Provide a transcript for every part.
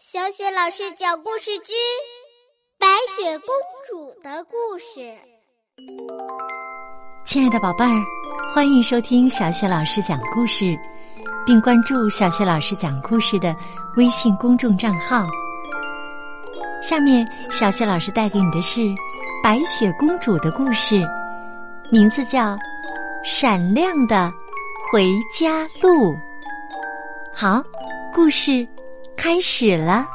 小雪老师讲故事之《白雪公主的故事》。亲爱的宝贝儿，欢迎收听小雪老师讲故事，并关注小雪老师讲故事的微信公众账号。下面，小雪老师带给你的是白雪公主的故事，名字叫《闪亮的回家路》。好，故事。开始了，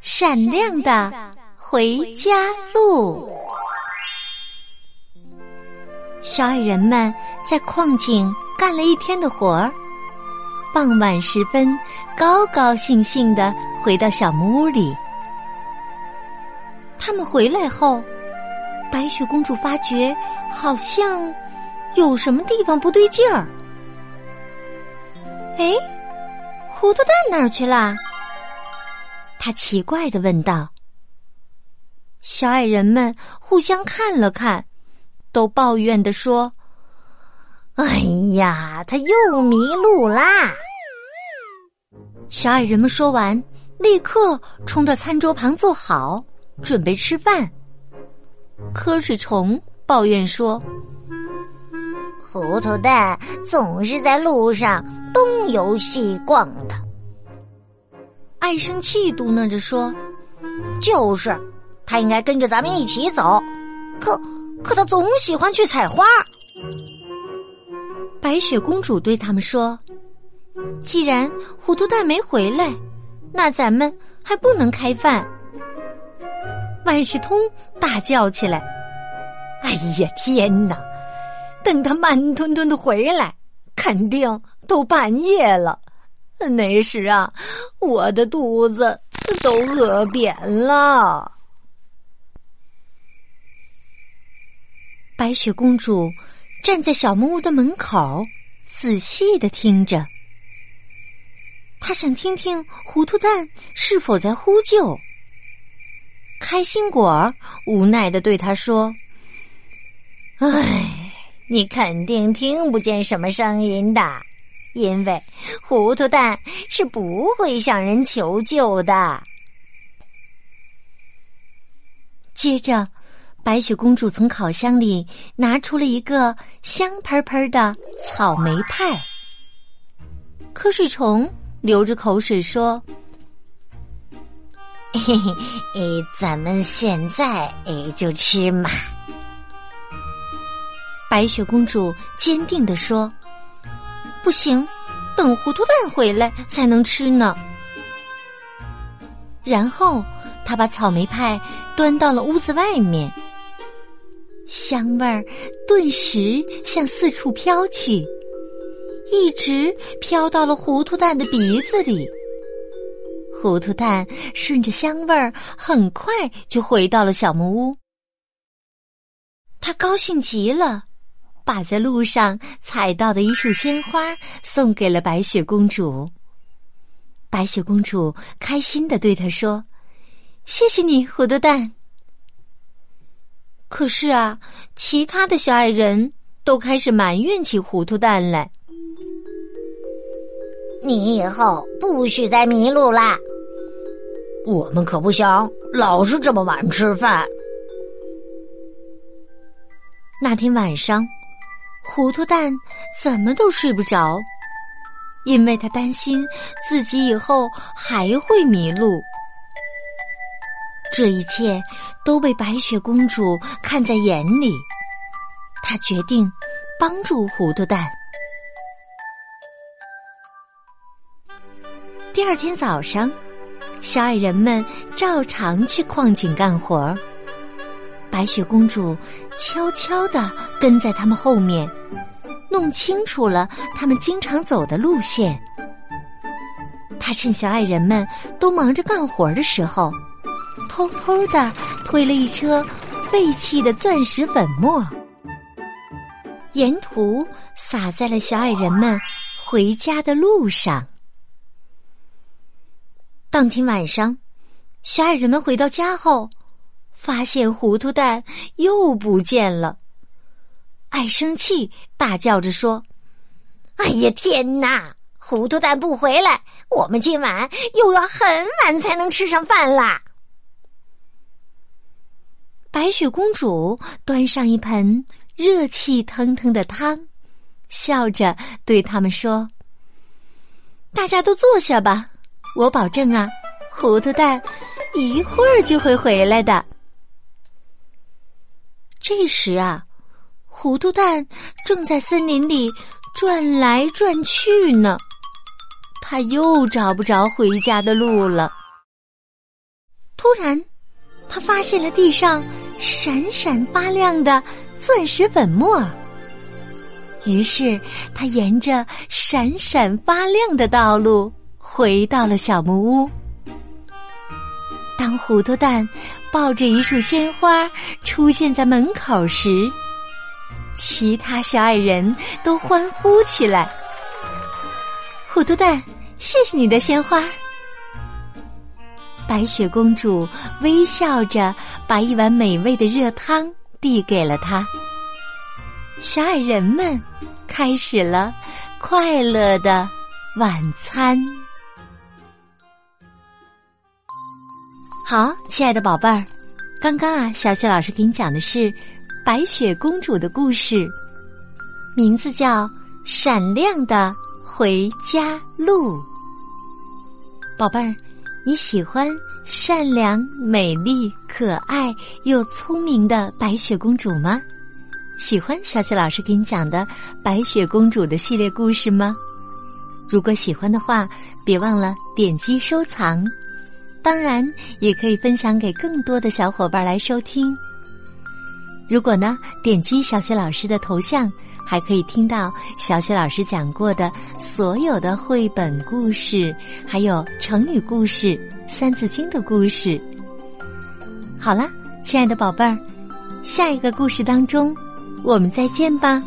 闪亮的回家路。小矮人们在矿井干了一天的活儿，傍晚时分，高高兴兴的回到小木屋里。他们回来后，白雪公主发觉好像有什么地方不对劲儿。哎。糊涂蛋哪儿去了？他奇怪的问道。小矮人们互相看了看，都抱怨的说：“哎呀，他又迷路啦！”小矮人们说完，立刻冲到餐桌旁坐好，准备吃饭。瞌睡虫抱怨说：“糊涂蛋总是在路上。”东游西逛的，爱生气嘟囔着说：“就是，他应该跟着咱们一起走，可可他总喜欢去采花。”白雪公主对他们说：“既然糊涂蛋没回来，那咱们还不能开饭。”万事通大叫起来：“哎呀，天哪！等他慢吞吞的回来，肯定……”都半夜了，那时啊，我的肚子都饿扁了。白雪公主站在小木屋的门口，仔细的听着。她想听听糊涂蛋是否在呼救。开心果无奈的对他说：“唉，你肯定听不见什么声音的。”因为糊涂蛋是不会向人求救的。接着，白雪公主从烤箱里拿出了一个香喷喷的草莓派。瞌睡虫流着口水说：“嘿嘿，诶，咱们现在诶就吃嘛。”白雪公主坚定地说。不行，等糊涂蛋回来才能吃呢。然后他把草莓派端到了屋子外面，香味儿顿时向四处飘去，一直飘到了糊涂蛋的鼻子里。糊涂蛋顺着香味儿，很快就回到了小木屋。他高兴极了。把在路上采到的一束鲜花送给了白雪公主。白雪公主开心的对他说：“谢谢你，糊涂蛋。”可是啊，其他的小矮人都开始埋怨起糊涂蛋来：“你以后不许再迷路啦！我们可不想老是这么晚吃饭。”那天晚上。糊涂蛋怎么都睡不着，因为他担心自己以后还会迷路。这一切都被白雪公主看在眼里，她决定帮助糊涂蛋。第二天早上，小矮人们照常去矿井干活儿。白雪公主悄悄地跟在他们后面，弄清楚了他们经常走的路线。她趁小矮人们都忙着干活的时候，偷偷的推了一车废弃的钻石粉末，沿途洒在了小矮人们回家的路上。当天晚上，小矮人们回到家后。发现糊涂蛋又不见了，爱生气，大叫着说：“哎呀，天哪！糊涂蛋不回来，我们今晚又要很晚才能吃上饭啦。白雪公主端上一盆热气腾腾的汤，笑着对他们说：“大家都坐下吧，我保证啊，糊涂蛋一会儿就会回来的。”这时啊，糊涂蛋正在森林里转来转去呢，他又找不着回家的路了。突然，他发现了地上。闪闪发亮的钻石粉末。于是，他沿着闪闪发亮的道路回到了小木屋。当糊涂蛋抱着一束鲜花出现在门口时，其他小矮人都欢呼起来：“糊涂蛋，谢谢你的鲜花！”白雪公主微笑着把一碗美味的热汤递给了他。小矮人们开始了快乐的晚餐。好，亲爱的宝贝儿，刚刚啊，小雪老师给你讲的是白雪公主的故事，名字叫《闪亮的回家路》。宝贝儿。你喜欢善良、美丽、可爱又聪明的白雪公主吗？喜欢小雪老师给你讲的白雪公主的系列故事吗？如果喜欢的话，别忘了点击收藏。当然，也可以分享给更多的小伙伴来收听。如果呢，点击小雪老师的头像。还可以听到小雪老师讲过的所有的绘本故事，还有成语故事、三字经的故事。好了，亲爱的宝贝儿，下一个故事当中，我们再见吧。